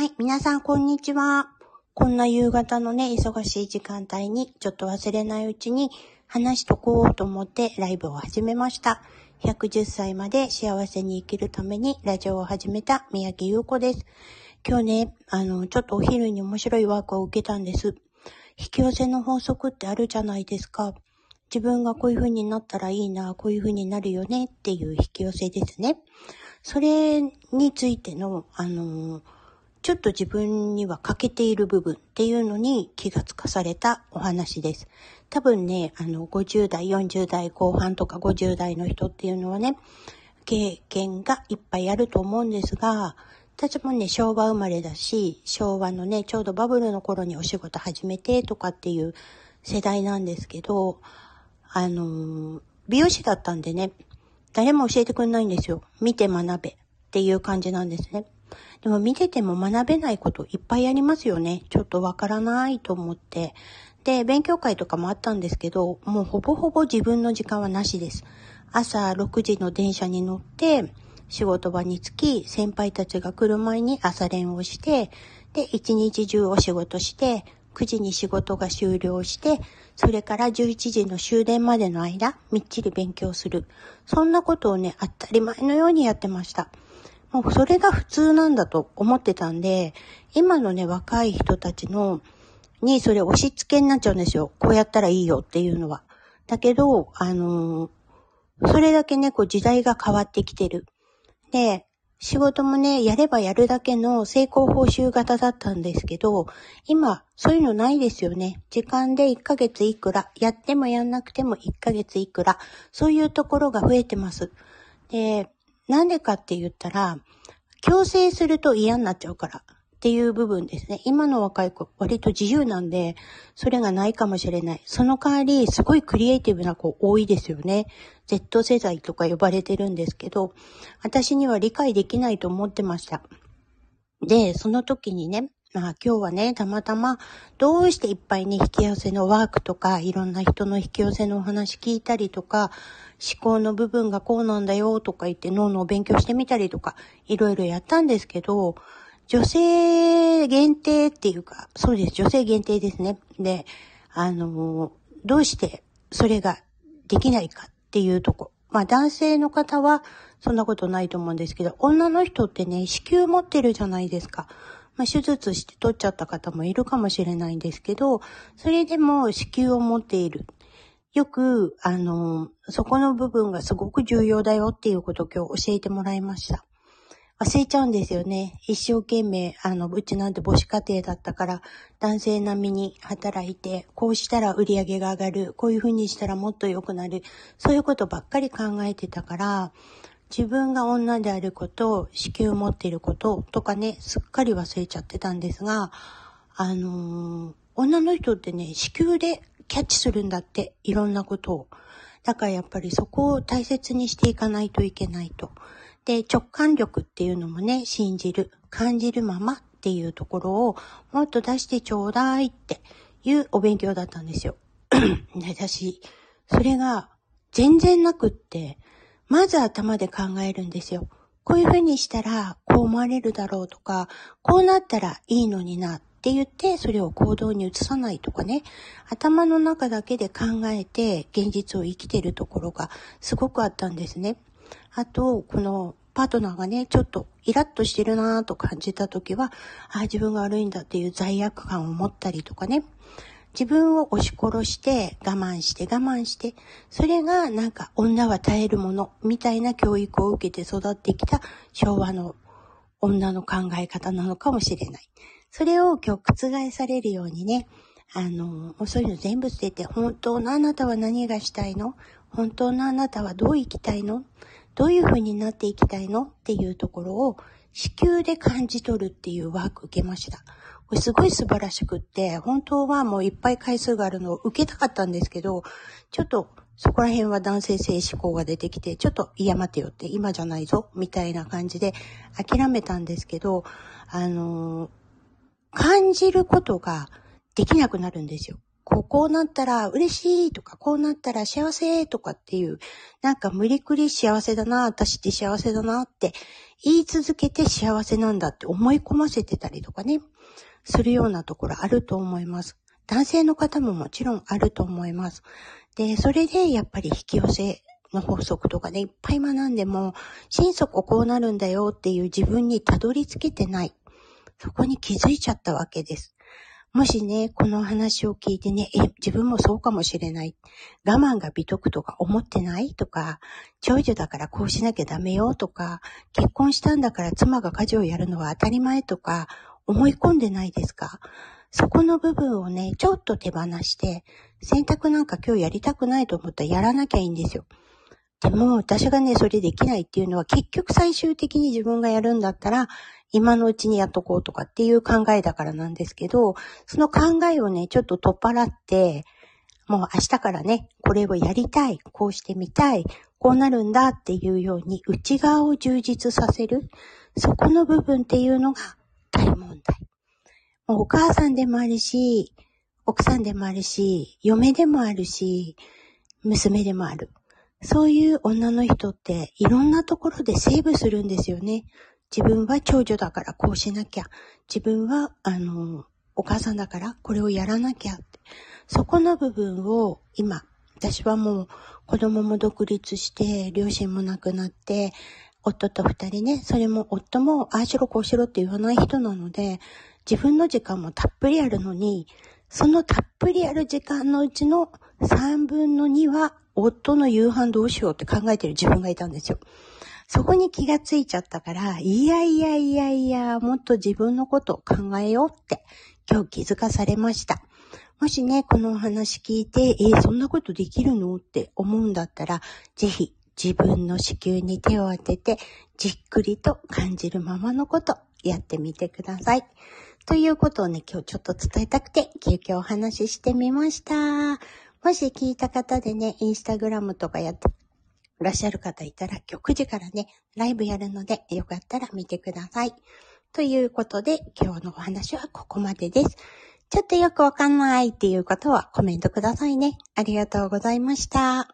はい、皆さんこんにちは。こんな夕方のね、忙しい時間帯に、ちょっと忘れないうちに話しとこうと思ってライブを始めました。110歳まで幸せに生きるためにラジオを始めた三宅優子です。今日ね、あの、ちょっとお昼に面白いワークを受けたんです。引き寄せの法則ってあるじゃないですか。自分がこういう風になったらいいな、こういう風になるよねっていう引き寄せですね。それについての、あのちょっと自分には欠けている部分っていうのに気がつかされたお話です。多分ね、あの、50代、40代後半とか50代の人っていうのはね、経験がいっぱいあると思うんですが、私もね、昭和生まれだし、昭和のね、ちょうどバブルの頃にお仕事始めてとかっていう世代なんですけど、あの美容師だったんでね、誰も教えてくれないんですよ。見て学べっていう感じなんですね。でも見てても学べないこといっぱいありますよね。ちょっとわからないと思って。で、勉強会とかもあったんですけど、もうほぼほぼ自分の時間はなしです。朝6時の電車に乗って、仕事場に着き、先輩たちが来る前に朝練をして、で、一日中お仕事して、9時に仕事が終了して、それから11時の終電までの間、みっちり勉強する。そんなことをね、当たり前のようにやってました。もうそれが普通なんだと思ってたんで、今のね、若い人たちの、にそれ押し付けになっちゃうんですよ。こうやったらいいよっていうのは。だけど、あのー、それだけね、こう時代が変わってきてる。で、仕事もね、やればやるだけの成功報酬型だったんですけど、今、そういうのないですよね。時間で1ヶ月いくら、やってもやんなくても1ヶ月いくら、そういうところが増えてます。で、なんでかって言ったら、強制すると嫌になっちゃうからっていう部分ですね。今の若い子、割と自由なんで、それがないかもしれない。その代わり、すごいクリエイティブな子多いですよね。Z 世代とか呼ばれてるんですけど、私には理解できないと思ってました。で、その時にね、まあ今日はね、たまたまどうしていっぱいね、引き寄せのワークとか、いろんな人の引き寄せのお話聞いたりとか、思考の部分がこうなんだよとか言って脳の勉強してみたりとか、いろいろやったんですけど、女性限定っていうか、そうです、女性限定ですね。で、あの、どうしてそれができないかっていうとこ。まあ男性の方はそんなことないと思うんですけど、女の人ってね、子宮持ってるじゃないですか。まあ、手術して取っちゃった方もいるかもしれないんですけど、それでも子宮を持っている。よく、あの、そこの部分がすごく重要だよっていうことを今日教えてもらいました。忘れちゃうんですよね。一生懸命、あの、うちなんて母子家庭だったから、男性並みに働いて、こうしたら売り上げが上がる、こういうふうにしたらもっと良くなる、そういうことばっかり考えてたから、自分が女であること、子宮を持っていることとかね、すっかり忘れちゃってたんですが、あのー、女の人ってね、子宮でキャッチするんだって、いろんなことを。だからやっぱりそこを大切にしていかないといけないと。で、直感力っていうのもね、信じる、感じるままっていうところをもっと出してちょうだいっていうお勉強だったんですよ。私、それが全然なくって、まず頭で考えるんですよ。こういうふうにしたらこう思われるだろうとか、こうなったらいいのになって言って、それを行動に移さないとかね、頭の中だけで考えて現実を生きてるところがすごくあったんですね。あと、このパートナーがね、ちょっとイラッとしてるなぁと感じた時は、ああ、自分が悪いんだっていう罪悪感を持ったりとかね、自分を押し殺して我慢して我慢して、それがなんか女は耐えるものみたいな教育を受けて育ってきた昭和の女の考え方なのかもしれない。それを今日覆されるようにね、あの、そういうの全部捨てて、本当のあなたは何がしたいの？本当のあなたはどう生きたいの？どういう風になっていきたいの？っていうところを子宮で感じ取るっていうワーク受けました。これすごい素晴らしくって、本当はもういっぱい回数があるのを受けたかったんですけど、ちょっとそこら辺は男性性思考が出てきて、ちょっと、いや待てよって、今じゃないぞ、みたいな感じで諦めたんですけど、あのー、感じることができなくなるんですよ。こう、こうなったら嬉しいとか、こうなったら幸せとかっていう、なんか無理くり幸せだな、私って幸せだなって言い続けて幸せなんだって思い込ませてたりとかね、するようなところあると思います。男性の方ももちろんあると思います。で、それでやっぱり引き寄せの法則とかでいっぱい学んでも、心底こうなるんだよっていう自分にたどり着けてない。そこに気づいちゃったわけです。もしね、この話を聞いてね、え、自分もそうかもしれない。我慢が美徳とか思ってないとか、長女だからこうしなきゃダメよとか、結婚したんだから妻が家事をやるのは当たり前とか、思い込んでないですか？そこの部分をね、ちょっと手放して、洗濯なんか今日やりたくないと思ったらやらなきゃいいんですよ。でも、私がね、それできないっていうのは、結局最終的に自分がやるんだったら、今のうちにやっとこうとかっていう考えだからなんですけど、その考えをね、ちょっと取っ払って、もう明日からね、これをやりたい、こうしてみたい、こうなるんだっていうように、内側を充実させる、そこの部分っていうのが大問題。もうお母さんでもあるし、奥さんでもあるし、嫁でもあるし、娘でもある。そういう女の人っていろんなところでセーブするんですよね。自分は長女だからこうしなきゃ。自分は、あの、お母さんだからこれをやらなきゃって。そこの部分を今、私はもう子供も独立して、両親も亡くなって、夫と二人ね、それも夫もああしろこうしろって言わない人なので、自分の時間もたっぷりあるのに、そのたっぷりある時間のうちの3分の2は夫の夕飯どうしようって考えてる自分がいたんですよ。そこに気がついちゃったから、いやいやいやいや、もっと自分のことを考えようって今日気づかされました。もしね、このお話聞いて、えー、そんなことできるの？って思うんだったら、ぜひ自分の子宮に手を当てて、じっくりと感じるままのことやってみてください。ということをね、今日ちょっと伝えたくて、急遽お話ししてみました。もし聞いた方でね、インスタグラムとかやってらっしゃる方いたら、今日9時からね、ライブやるので、よかったら見てください。ということで、今日のお話はここまでです。ちょっとよくわかんないっていう方はコメントくださいね。ありがとうございました。